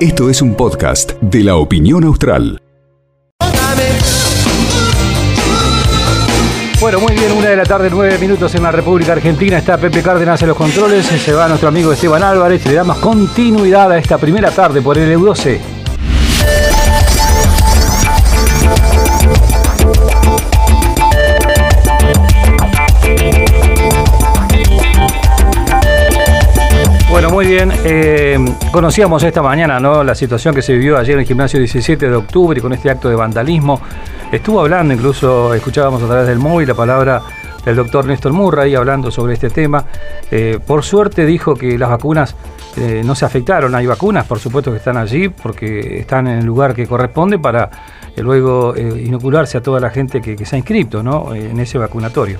Esto es un podcast de la opinión austral. Bueno, muy bien, una de la tarde, nueve minutos en la República Argentina. Está Pepe Cárdenas en los controles. Se va nuestro amigo Esteban Álvarez. Le damos continuidad a esta primera tarde por el EU12. Bien. Eh, conocíamos esta mañana ¿no? la situación que se vivió ayer en el gimnasio 17 de octubre con este acto de vandalismo. Estuvo hablando, incluso escuchábamos a través del móvil la palabra del doctor Néstor Murray hablando sobre este tema. Eh, por suerte dijo que las vacunas eh, no se afectaron. Hay vacunas, por supuesto, que están allí porque están en el lugar que corresponde para luego inocularse a toda la gente que, se ha inscrito ¿no? en ese vacunatorio.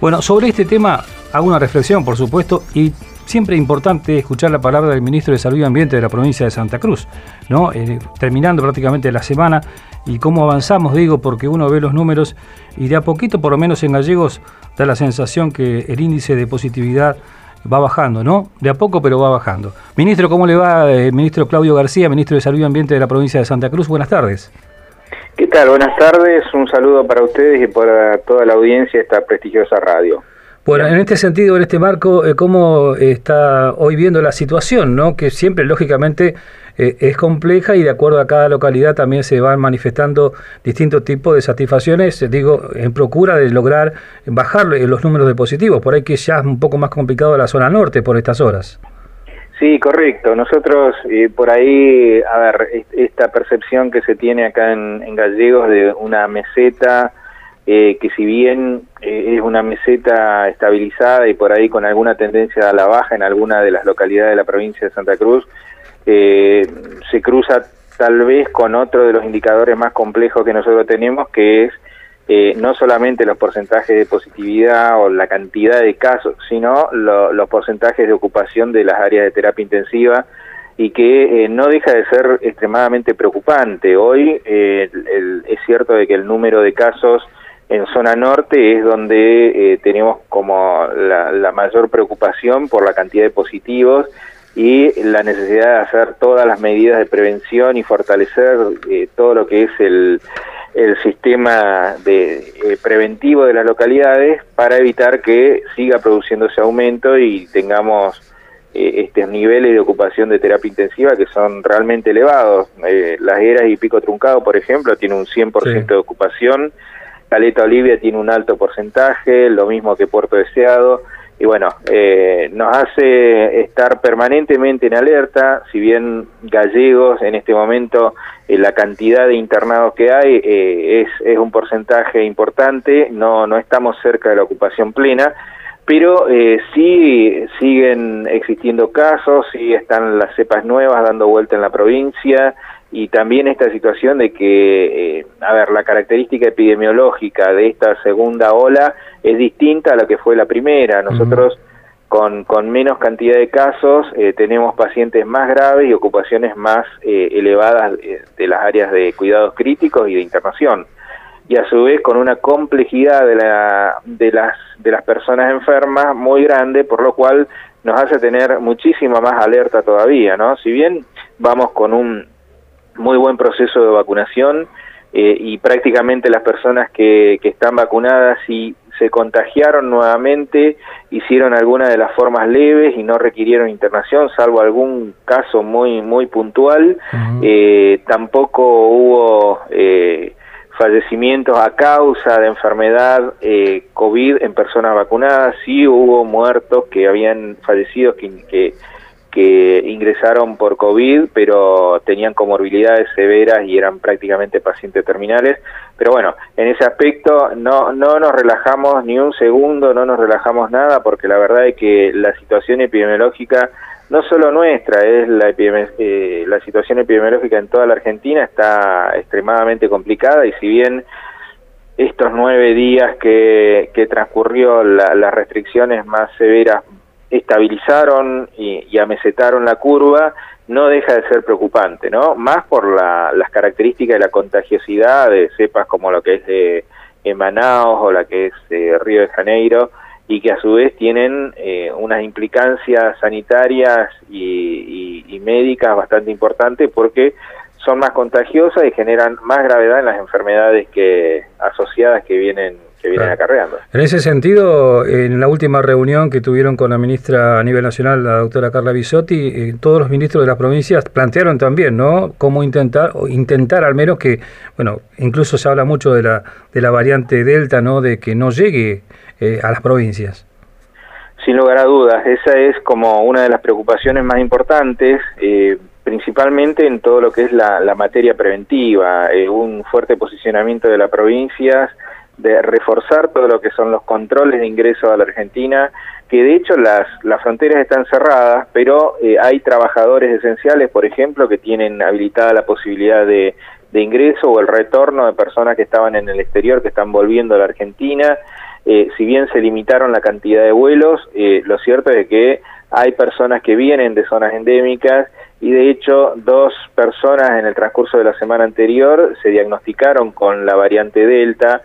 Bueno, sobre este tema hago una reflexión, por supuesto, y siempre importante escuchar la palabra del ministro de Salud y Ambiente de la provincia de Santa Cruz, ¿no? Eh, terminando prácticamente la semana y cómo avanzamos, digo, porque uno ve los números y de a poquito, por lo menos en Gallegos, da la sensación que el índice de positividad va bajando, ¿no? De a poco, pero va bajando. Ministro, ¿cómo le va? Eh, ministro Claudio García, ministro de Salud y Ambiente de la provincia de Santa Cruz. Buenas tardes. ¿Qué tal? Buenas tardes. Un saludo para ustedes y para toda la audiencia de esta prestigiosa radio. Bueno, en este sentido, en este marco, eh, ¿cómo está hoy viendo la situación? ¿no? Que siempre, lógicamente, eh, es compleja y de acuerdo a cada localidad también se van manifestando distintos tipos de satisfacciones, eh, digo, en procura de lograr bajar los números de positivos. Por ahí que ya es un poco más complicado la zona norte por estas horas. Sí, correcto. Nosotros, por ahí, a ver, esta percepción que se tiene acá en, en Gallegos de una meseta eh, que si bien eh, es una meseta estabilizada y por ahí con alguna tendencia a la baja en alguna de las localidades de la provincia de Santa Cruz, eh, se cruza tal vez con otro de los indicadores más complejos que nosotros tenemos, que es no solamente los porcentajes de positividad o la cantidad de casos, sino los porcentajes de ocupación de las áreas de terapia intensiva y que no deja de ser extremadamente preocupante. Hoy es cierto de que el número de casos en zona norte es donde eh, tenemos como la, mayor preocupación por la cantidad de positivos y la necesidad de hacer todas las medidas de prevención y fortalecer eh, todo lo que es el, el sistema de, eh, preventivo de las localidades para evitar que siga produciendo ese aumento y tengamos estos niveles de ocupación de terapia intensiva que son realmente elevados. las Eras y Pico Truncado, por ejemplo, tiene un 100% de ocupación Caleta Olivia tiene un alto porcentaje, lo mismo que Puerto Deseado, y bueno, eh, nos hace estar permanentemente en alerta, si bien gallegos en este momento eh, la cantidad de internados que hay eh, es, un porcentaje importante, no, no estamos cerca de la ocupación plena, pero sí siguen existiendo casos, sí están las cepas nuevas dando vuelta en la provincia, y también esta situación de que, eh, a ver, la característica epidemiológica de esta segunda ola es distinta a la que fue la primera. Nosotros con, con menos cantidad de casos eh, tenemos pacientes más graves y ocupaciones más eh, elevadas de las áreas de cuidados críticos y de internación. Y a su vez con una complejidad de, la, de, las, de las personas enfermas muy grande, por lo cual nos hace tener muchísima más alerta todavía, ¿no? Si bien vamos con un muy buen proceso de vacunación eh, y prácticamente las personas que, que están vacunadas y se contagiaron nuevamente, hicieron alguna de las formas leves y no requirieron internación, salvo algún caso muy muy puntual. eh, tampoco hubo eh, fallecimientos a causa de enfermedad eh, COVID en personas vacunadas, sí hubo muertos que habían fallecido que, que que ingresaron por COVID, pero tenían comorbilidades severas y eran prácticamente pacientes terminales. Pero bueno, en ese aspecto no, no nos relajamos ni un segundo, no nos relajamos nada, porque la verdad es que la situación epidemiológica, no solo nuestra, es la, eh, la situación epidemiológica en toda la Argentina está extremadamente complicada y si bien estos nueve días que, que transcurrió las restricciones más severas estabilizaron y, amesetaron la curva, no deja de ser preocupante, ¿no? Más por las características de la contagiosidad de cepas como lo que es de, Manaus o la que es de Río de Janeiro y que a su vez tienen eh, unas implicancias sanitarias y, y, médicas bastante importantes porque son más contagiosas y generan más gravedad en las enfermedades que asociadas que vienen que vienen acarreando. En ese sentido, en la última reunión que tuvieron con la ministra a nivel nacional, la doctora Carla Bisotti, eh, todos los ministros de las provincias plantearon también, ¿no? Cómo intentar, o intentar al menos que, bueno, incluso se habla mucho de la, de la variante Delta, ¿no? De que no llegue eh, a las provincias. Sin lugar a dudas, esa es como una de las preocupaciones más importantes. Eh, principalmente en todo lo que es la, materia preventiva, un fuerte posicionamiento de las provincias de reforzar todo lo que son los controles de ingreso a la Argentina, que de hecho las, las fronteras están cerradas, pero eh, hay trabajadores esenciales, por ejemplo, que tienen habilitada la posibilidad de, de ingreso o el retorno de personas que estaban en el exterior, que están volviendo a la Argentina. Eh, si bien se limitaron la cantidad de vuelos, eh, lo cierto es que hay personas que vienen de zonas endémicas y de hecho dos personas en el transcurso de la semana anterior se diagnosticaron con la variante Delta,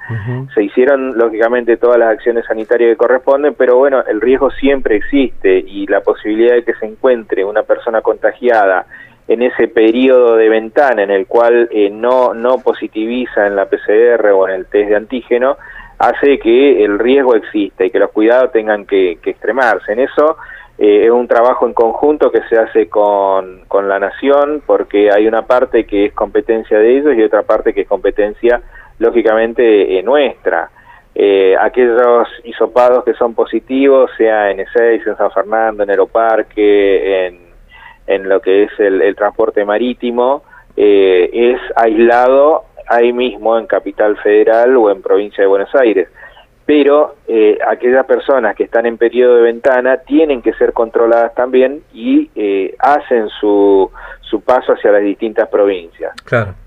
se hicieron lógicamente todas las acciones sanitarias que corresponden, pero bueno, el riesgo siempre existe y la posibilidad de que se encuentre una persona contagiada en ese periodo de ventana en el cual eh, no, no positiviza en la PCR o en el test de antígeno, hace que el riesgo exista y que los cuidados tengan que, que extremarse. En eso eh, es un trabajo en conjunto que se hace con, con la nación porque hay una parte que es competencia de ellos y otra parte que es competencia lógicamente eh, nuestra. Eh, aquellos hisopados que son positivos, sea en E6, en San Fernando, en Aeroparque, en, en lo que es el, el transporte marítimo, es aislado ahí mismo en Capital Federal o en Provincia de Buenos Aires pero eh, aquellas personas que están en periodo de ventana tienen que ser controladas también y eh, hacen su, su paso hacia las distintas provincias.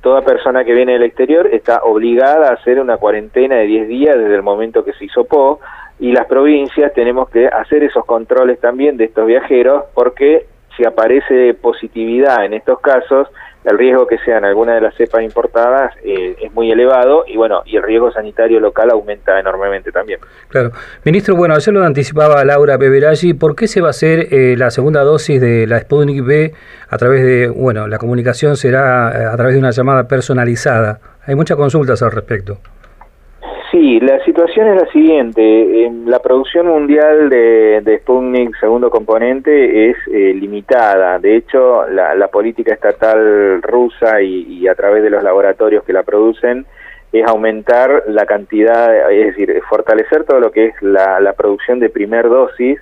Toda persona que viene del exterior está obligada a hacer una cuarentena de 10 días desde el momento que se hizo PO y las provincias tenemos que hacer esos controles también de estos viajeros porque si aparece positividad en estos casos, el riesgo que sean alguna de las cepas importadas eh, es muy elevado y bueno, y el riesgo sanitario local aumenta enormemente también. Claro. Ministro, bueno, ayer lo anticipaba Laura Beberaggi, ¿por qué se va a hacer eh, la segunda dosis de la Sputnik B a través de, bueno, la comunicación será eh, a través de una llamada personalizada? Hay muchas consultas al respecto. Sí, la situación es la siguiente. La producción mundial de, de Sputnik, segundo componente, es eh, limitada. De hecho, la, política estatal rusa y, a través de los laboratorios que la producen es aumentar la cantidad, es decir, fortalecer todo lo que es la, producción de primer dosis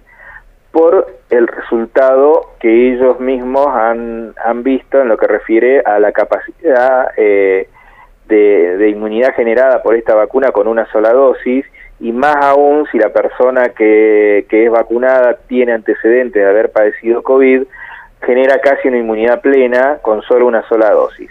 por el resultado que ellos mismos han, han visto en lo que refiere a la capacidad eh, de, inmunidad generada por esta vacuna con una sola dosis y más aún si la persona que, que es vacunada tiene antecedentes de haber padecido COVID, genera casi una inmunidad plena con solo una sola dosis.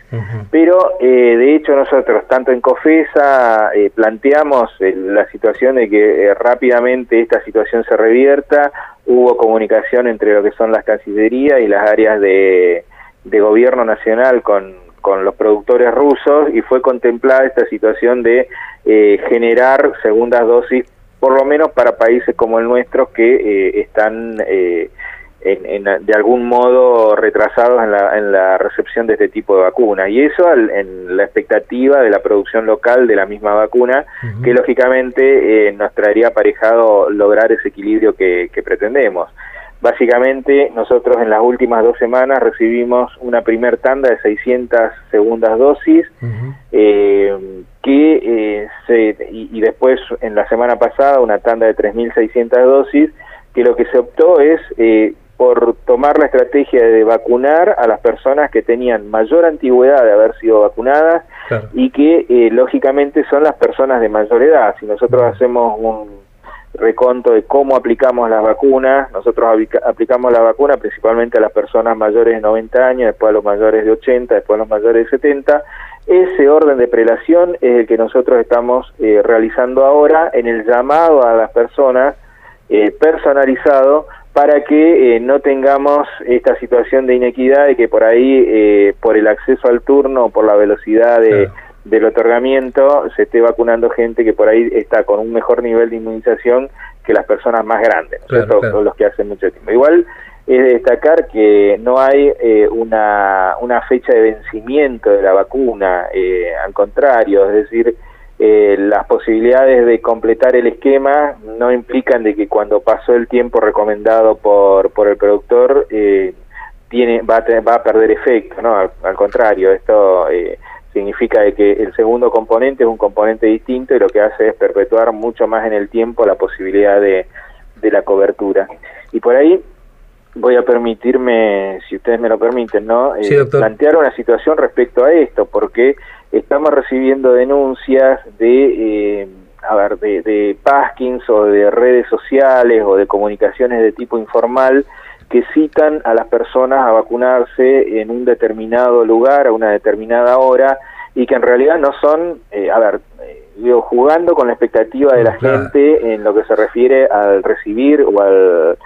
Pero eh, de hecho nosotros, tanto en COFESA, eh, planteamos eh, la situación de que rápidamente esta situación se revierta, hubo comunicación entre lo que son las cancillerías y las áreas de, de gobierno nacional con, con los productores rusos y fue contemplada esta situación de eh, generar segundas dosis, por lo menos para países como el nuestro que eh, están eh, en, de algún modo retrasados en la, en la, recepción de este tipo de vacunas. Y eso en la expectativa de la producción local de la misma vacuna, que lógicamente nos traería aparejado lograr ese equilibrio que pretendemos. Básicamente, nosotros en las últimas dos semanas recibimos una primer tanda de 600 segundas dosis, eh, que eh, se, y, después en la semana pasada una tanda de 3.600 dosis, que lo que se optó es eh, por tomar la estrategia de vacunar a las personas que tenían mayor antigüedad de haber sido vacunadas y que lógicamente son las personas de mayor edad. Si nosotros hacemos un reconto de cómo aplicamos las vacunas. Nosotros aplicamos la vacuna principalmente a las personas mayores de 90 años, después a los mayores de 80, después a los mayores de 70. Ese orden de prelación es el que nosotros estamos eh, realizando ahora en el llamado a las personas eh, personalizado para que eh, no tengamos esta situación de inequidad y que por ahí, por el acceso al turno, por la velocidad de del otorgamiento se esté vacunando gente que por ahí está con un mejor nivel de inmunización que las personas más grandes, ¿no? los que hacen mucho tiempo. Igual es destacar que no hay eh, una, una fecha de vencimiento de la vacuna, eh, al contrario, es decir, eh, las posibilidades de completar el esquema no implican de que cuando pasó el tiempo recomendado por, por el productor tiene va a, va a perder efecto, no, al, contrario, esto significa de que el segundo componente es un componente distinto y lo que hace es perpetuar mucho más en el tiempo la posibilidad de, de la cobertura. Y por ahí voy a permitirme, si ustedes me lo permiten, ¿no? Eh, plantear una situación respecto a esto, porque estamos recibiendo denuncias de, eh, a ver, de, de Paskins o de redes sociales o de comunicaciones de tipo informal que citan a las personas a vacunarse en un determinado lugar a una determinada hora y que en realidad no son, eh, a ver, digo, jugando con la expectativa de la gente en lo que se refiere al recibir o al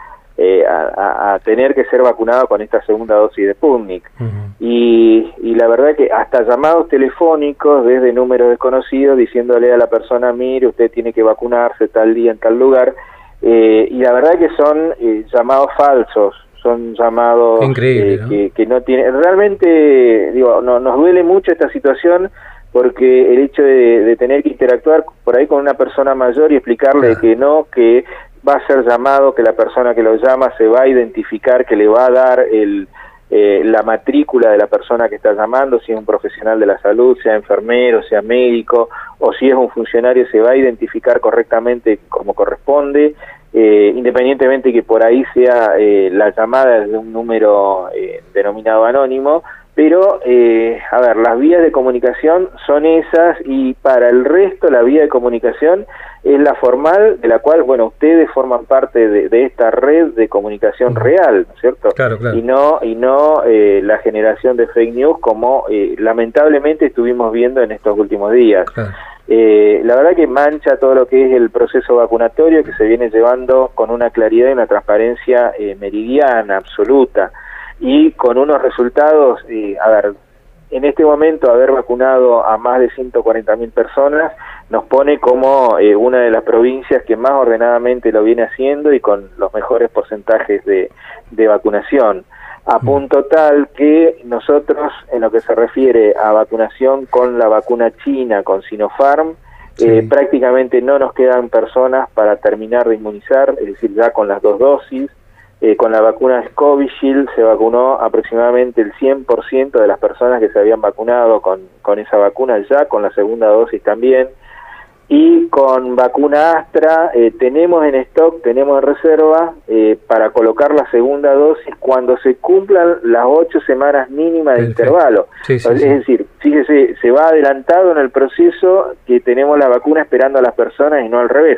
eh, a, tener que ser vacunado con esta segunda dosis de Sputnik. y, y, la verdad que hasta llamados telefónicos desde números desconocidos diciéndole a la persona, mire, usted tiene que vacunarse tal día en tal lugar, eh, y la verdad que son eh, llamados falsos, son llamados que, que, no tienen... Realmente, digo, no, nos duele mucho esta situación porque el hecho de, tener que interactuar por ahí con una persona mayor y explicarle que no, que va a ser llamado, que la persona que lo llama se va a identificar, que le va a dar el, eh, la matrícula de la persona que está llamando, si es un profesional de la salud, sea enfermero, sea médico, o si es un funcionario, se va a identificar correctamente como corresponde, eh, independientemente que por ahí sea eh, la llamada de un número denominado anónimo, pero, eh, a ver, las vías de comunicación son esas y para el resto la vía de comunicación es la formal, de la cual, bueno, ustedes forman parte de, esta red de comunicación real, ¿no es cierto? Claro, claro. Y no, y no eh, la generación de fake news como eh, lamentablemente estuvimos viendo en estos últimos días. la verdad que mancha todo lo que es el proceso vacunatorio que se viene llevando con una claridad y una transparencia meridiana, absoluta y con unos resultados, y, a ver, en este momento haber vacunado a más de 140 mil personas nos pone como eh, una de las provincias que más ordenadamente lo viene haciendo y con los mejores porcentajes de, de vacunación a mm. punto tal que nosotros en lo que se refiere a vacunación con la vacuna china, con Sinopharm, eh, prácticamente no nos quedan personas para terminar de inmunizar, es decir, ya con las dos dosis, eh, con la vacuna Covishield se vacunó aproximadamente el 100% de las personas que se habían vacunado con, con esa vacuna ya, con la segunda dosis también. Y con vacuna Astra eh, tenemos en stock, tenemos en reserva eh, para colocar la segunda dosis cuando se cumplan las ocho semanas mínimas de intervalo. es decir, fíjese, se va adelantado en el proceso que tenemos la vacuna esperando a las personas y no al revés.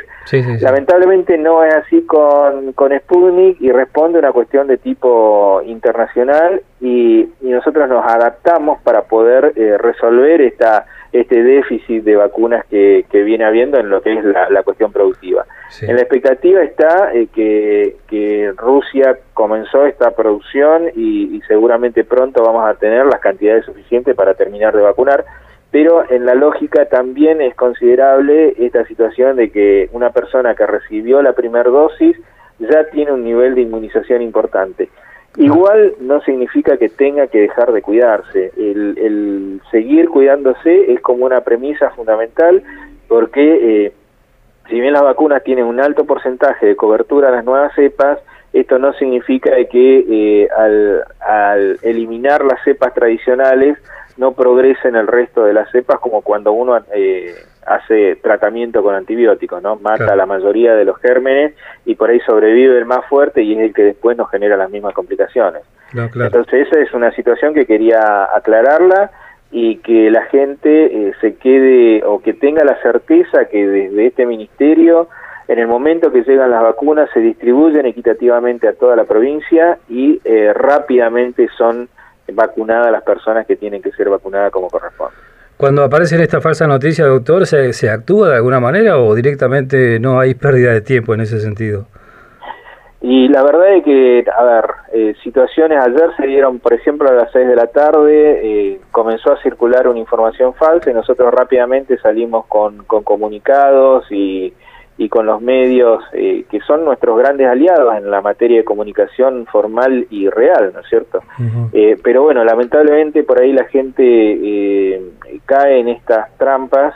Lamentablemente no es así con, con Sputnik y responde a una cuestión de tipo internacional y, y nosotros nos adaptamos para poder eh, resolver esta este déficit de vacunas que, que viene habiendo en lo que es la, cuestión productiva. En la expectativa está eh, que, que, Rusia comenzó esta producción y, seguramente pronto vamos a tener las cantidades suficientes para terminar de vacunar, pero en la lógica también es considerable esta situación de que una persona que recibió la primera dosis ya tiene un nivel de inmunización importante. Igual no significa que tenga que dejar de cuidarse. El, seguir cuidándose es como una premisa fundamental porque eh, si bien las vacunas tienen un alto porcentaje de cobertura a las nuevas cepas, esto no significa que eh, al, al eliminar las cepas tradicionales no progresen el resto de las cepas como cuando uno eh, hace tratamiento con antibióticos, ¿no? Mata a la mayoría de los gérmenes y por ahí sobrevive el más fuerte y es el que después nos genera las mismas complicaciones. Entonces esa es una situación que quería aclararla y que la gente eh, se quede o que tenga la certeza que desde este ministerio en el momento que llegan las vacunas se distribuyen equitativamente a toda la provincia y eh, rápidamente son vacunadas las personas que tienen que ser vacunadas como corresponde. Cuando aparecen esta falsa noticia, doctor, ¿se, ¿se actúa de alguna manera o directamente no hay pérdida de tiempo en ese sentido? Y la verdad es que, a ver, eh, situaciones ayer se dieron, por ejemplo, a las 6 de la tarde, eh, comenzó a circular una información falsa y nosotros rápidamente salimos con, con comunicados y, y, con los medios eh, que son nuestros grandes aliados en la materia de comunicación formal y real, ¿no es cierto? pero bueno, lamentablemente por ahí la gente cae en estas trampas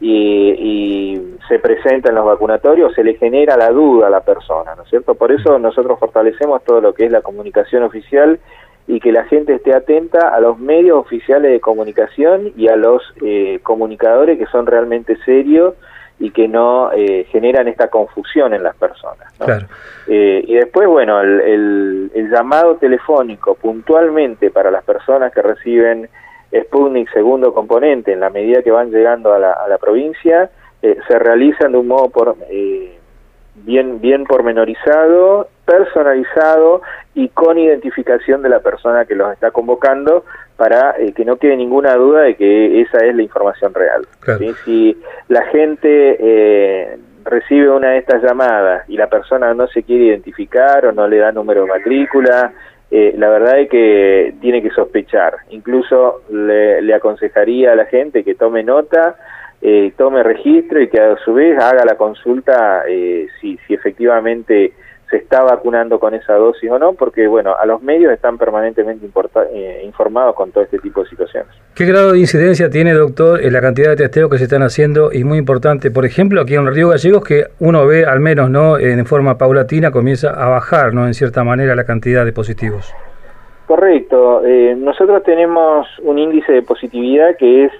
y, se presenta en los vacunatorios, se le genera la duda a la persona, ¿no es cierto? Por eso nosotros fortalecemos todo lo que es la comunicación oficial y que la gente esté atenta a los medios oficiales de comunicación y a los eh, comunicadores que son realmente serios y que no eh, generan esta confusión en las personas. Eh, y después, bueno, el, el llamado telefónico puntualmente para las personas que reciben Sputnik segundo componente, en la medida que van llegando a la, a la provincia, eh, se realizan de un modo por, eh, bien, bien pormenorizado, personalizado y con identificación de la persona que los está convocando para eh, que no quede ninguna duda de que esa es la información real. Si la gente recibe una de estas llamadas y la persona no se quiere identificar o no le da número de matrícula, eh, la verdad es que tiene que sospechar. Incluso le, aconsejaría a la gente que tome nota, eh, tome registro y que a su vez haga la consulta eh, si, si efectivamente se está vacunando con esa dosis o no, porque bueno, a los medios están permanentemente eh, informados con todo este tipo de situaciones. ¿Qué grado de incidencia tiene, doctor, en la cantidad de testeos que se están haciendo? Y muy importante, por ejemplo, aquí en Río Gallegos, que uno ve al menos no en forma paulatina comienza a bajar, no en cierta manera, la cantidad de positivos. Correcto. Eh, nosotros tenemos un índice de positividad que es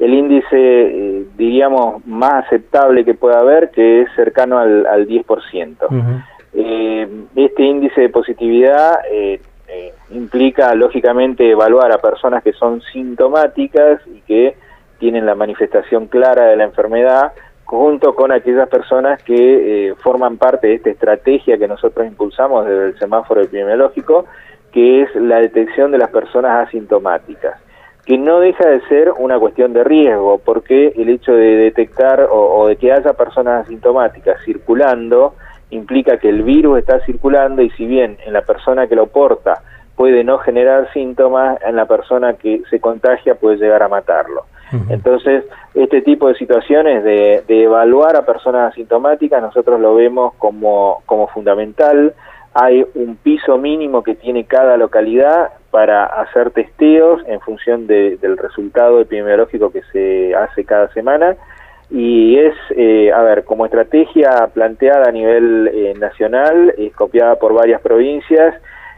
el índice, eh, diríamos, más aceptable que pueda haber, que es cercano al, al 10%. Eh, este índice de positividad eh, eh, implica, lógicamente, evaluar a personas que son sintomáticas y que tienen la manifestación clara de la enfermedad, junto con aquellas personas que forman parte de esta estrategia que nosotros impulsamos desde el semáforo epidemiológico, que es la detección de las personas asintomáticas que no deja de ser una cuestión de riesgo, porque el hecho de detectar o de que haya personas asintomáticas circulando implica que el virus está circulando y si bien en la persona que lo porta puede no generar síntomas, en la persona que se contagia puede llegar a matarlo. Entonces, este tipo de situaciones de, evaluar a personas asintomáticas, nosotros lo vemos como, como fundamental. Hay un piso mínimo que tiene cada localidad para hacer testeos en función del resultado epidemiológico que se hace cada semana y es, eh, a ver, como estrategia planteada a nivel eh, nacional, es copiada por varias provincias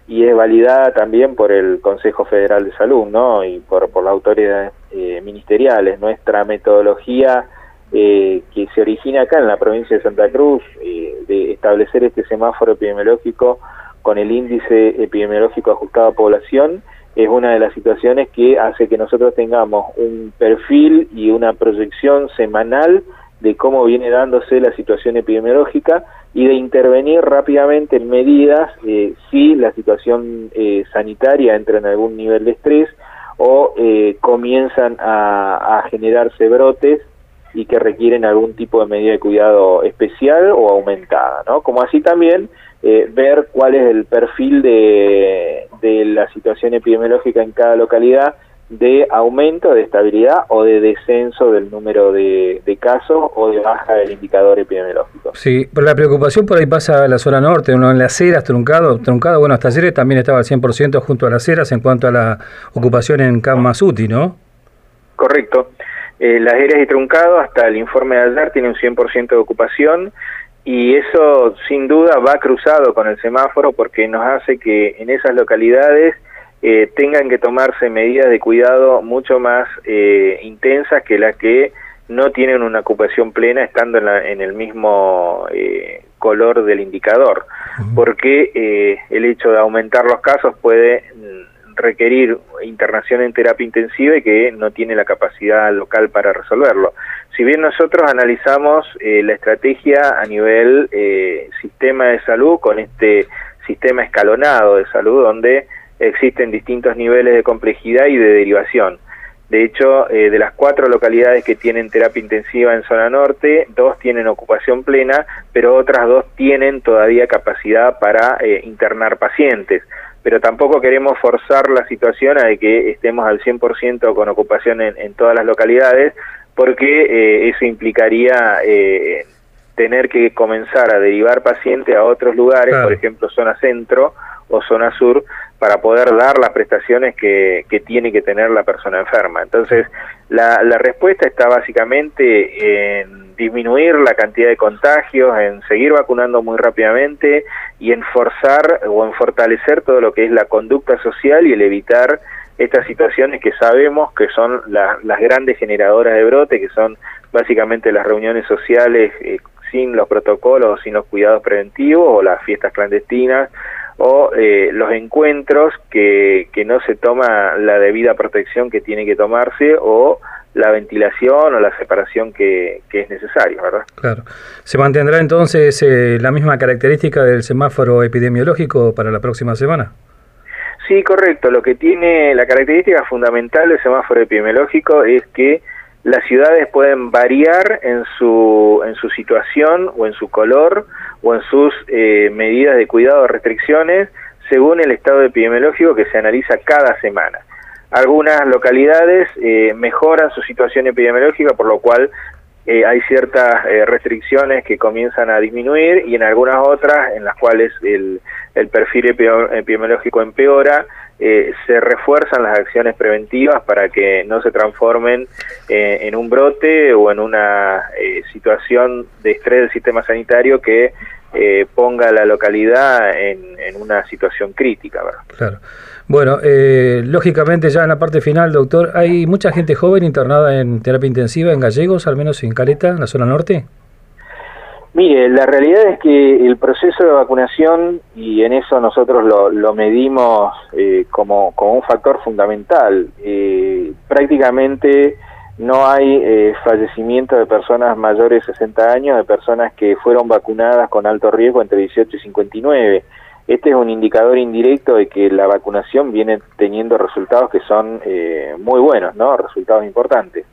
y es validada también por el Consejo Federal de Salud, ¿no? Y por, por las autoridades eh, ministeriales. Nuestra metodología que se origina acá en la provincia de Santa Cruz, de establecer este semáforo epidemiológico con el índice epidemiológico ajustado a población, es una de las situaciones que hace que nosotros tengamos un perfil y una proyección semanal de cómo viene dándose la situación epidemiológica y de intervenir rápidamente en medidas eh, si la situación eh, sanitaria entra en algún nivel de estrés o eh, comienzan a generarse brotes y que requieren algún tipo de medida de cuidado especial o aumentada, ¿no? Como así también eh, ver cuál es el perfil de, de la situación epidemiológica en cada localidad de aumento, de estabilidad o de descenso del número de, casos o de baja del indicador epidemiológico. Sí, pero la preocupación por ahí pasa a la zona norte, uno en las ceras, truncado, truncado, bueno, hasta ayer también estaba al 100% junto a las ceras en cuanto a la ocupación en Kamasuti, ¿no? Correcto. Eh, las eras y truncado, hasta el informe de ayer, tiene un 100% de ocupación y eso sin duda va cruzado con el semáforo porque nos hace que en esas localidades eh, tengan que tomarse medidas de cuidado mucho más eh, intensas que las que no tienen una ocupación plena estando en, en el mismo color del indicador, porque el hecho de aumentar los casos puede requerir internación en terapia intensiva y que no tiene la capacidad local para resolverlo. Si bien nosotros analizamos eh, la estrategia a nivel eh, sistema de salud con este sistema escalonado de salud donde existen distintos niveles de complejidad y de derivación. De hecho, eh, de las cuatro localidades que tienen terapia intensiva en zona norte, dos tienen ocupación plena, pero otras dos tienen todavía capacidad para internar pacientes. Pero tampoco queremos forzar la situación a de que estemos al 100% con ocupación en, todas las localidades, porque eh, eso implicaría tener que comenzar a derivar pacientes a otros lugares, por ejemplo, zona centro o zona sur, para poder dar las prestaciones que, que tiene que tener la persona enferma. Entonces, la, la respuesta está básicamente en disminuir la cantidad de contagios, en seguir vacunando muy rápidamente y en forzar o en fortalecer todo lo que es la conducta social y el evitar estas situaciones que sabemos que son las grandes generadoras de brote, que son básicamente las reuniones sociales eh, sin los protocolos, sin los cuidados preventivos o las fiestas clandestinas o eh, los encuentros que, que no se toma la debida protección que tiene que tomarse o la ventilación o la separación que, que es necesaria, ¿verdad? Claro. ¿Se mantendrá entonces eh, la misma característica del semáforo epidemiológico para la próxima semana? Sí, correcto. Lo que tiene la característica fundamental del semáforo epidemiológico es que las ciudades pueden variar en su, en su situación o en su color o en sus eh, medidas de cuidado o restricciones según el estado epidemiológico que se analiza cada semana. Algunas localidades eh, mejoran su situación epidemiológica, por lo cual eh, hay ciertas restricciones que comienzan a disminuir y en algunas otras en las cuales el, el perfil epidemiológico empeora eh, se refuerzan las acciones preventivas para que no se transformen eh, en un brote o en una eh, situación de estrés del sistema sanitario que ponga a la localidad en, una situación crítica. ¿verdad? Claro. Bueno, lógicamente ya en la parte final, doctor, ¿hay mucha gente joven internada en terapia intensiva en Gallegos, al menos en Caleta, en la zona norte? Mire, la realidad es que el proceso de vacunación, y en eso nosotros lo, medimos eh, como, como, un factor fundamental, eh, prácticamente no hay eh, fallecimiento de personas mayores de 60 años, de personas que fueron vacunadas con alto riesgo entre 18 y 59. Este es un indicador indirecto de que la vacunación viene teniendo resultados que son muy buenos, ¿no? Resultados importantes.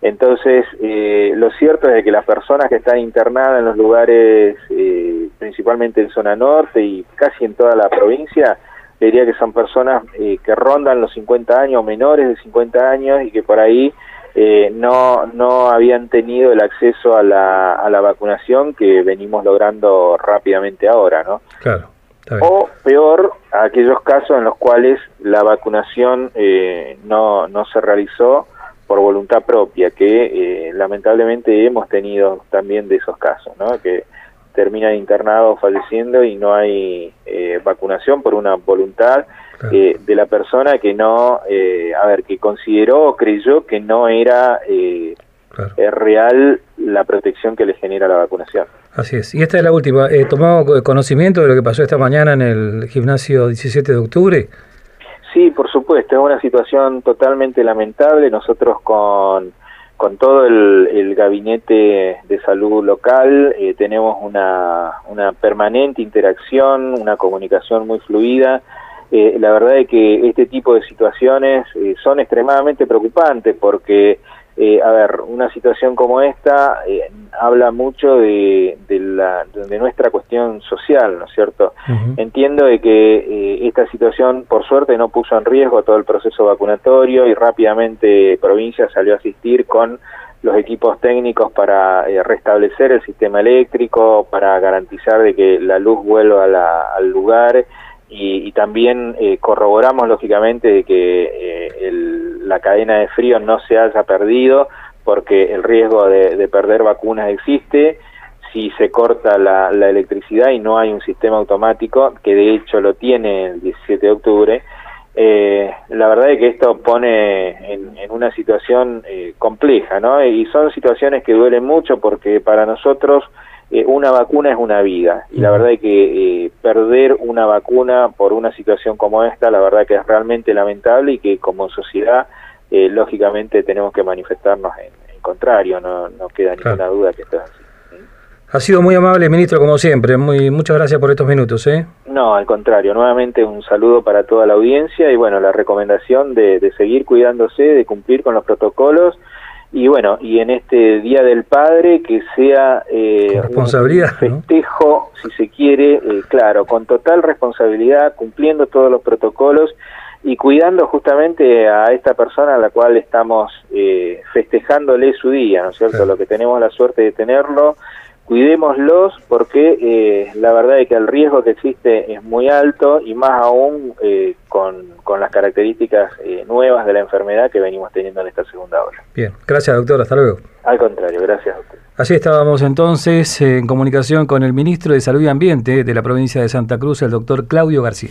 Entonces, eh, lo cierto es que las personas que están internadas en los lugares, eh, principalmente en zona norte y casi en toda la provincia, diría que son personas eh, que rondan los 50 años, menores de 50 años y que por ahí no, no habían tenido el acceso a la, a la vacunación que venimos logrando rápidamente ahora, ¿no? Claro. O peor, aquellos casos en los cuales la vacunación no, no se realizó por voluntad propia, que eh, lamentablemente hemos tenido también de esos casos, ¿no? que terminan internados falleciendo y no hay eh, vacunación por una voluntad eh, de la persona que no, a ver, que consideró o creyó que no era real la protección que le genera la vacunación. Así es. Y esta es la última. ¿Tomado conocimiento de lo que pasó esta mañana en el gimnasio 17 de octubre? Sí, por supuesto, es una situación totalmente lamentable. Nosotros con, con todo el, gabinete de salud local eh, tenemos una, una permanente interacción, una comunicación muy fluida. Eh, la verdad es que este tipo de situaciones eh, son extremadamente preocupantes porque eh, a ver, una situación como esta eh, habla mucho de, la, de nuestra cuestión social, ¿no es cierto? Entiendo de que eh, esta situación, por suerte, no puso en riesgo todo el proceso vacunatorio y rápidamente provincia salió a asistir con los equipos técnicos para restablecer el sistema eléctrico, para garantizar de que la luz vuelva al lugar y, también corroboramos lógicamente de que el la cadena de frío no se haya perdido, porque el riesgo de, perder vacunas existe. Si se corta la, electricidad y no hay un sistema automático, que de hecho lo tiene el 17 de octubre, eh, la verdad es que esto pone en, una situación eh, compleja, ¿no? Y son situaciones que duelen mucho porque para nosotros eh, una vacuna es una vida y la verdad es que eh, perder una vacuna por una situación como esta, la verdad que es realmente lamentable y que como sociedad eh, lógicamente tenemos que manifestarnos en, contrario, no, no queda ninguna duda que esto es así. Ha sido muy amable, ministro, como siempre. Muy, muchas gracias por estos minutos. ¿eh? No, al contrario. Nuevamente un saludo para toda la audiencia y bueno, la recomendación de, de seguir cuidándose, de cumplir con los protocolos y bueno, y en este Día del Padre que sea eh, responsabilidad, un festejo, si se quiere, eh, claro, con total responsabilidad, cumpliendo todos los protocolos y cuidando justamente a esta persona a la cual estamos eh, festejándole su día, ¿no es cierto? Lo que tenemos la suerte de tenerlo cuidémoslos porque eh, la verdad es que el riesgo que existe es muy alto y más aún eh, con, con, las características eh, nuevas de la enfermedad que venimos teniendo en esta segunda ola. Bien, gracias doctor, hasta luego. Al contrario, gracias doctor. Así estábamos entonces en comunicación con el ministro de Salud y Ambiente de la provincia de Santa Cruz, el doctor Claudio García.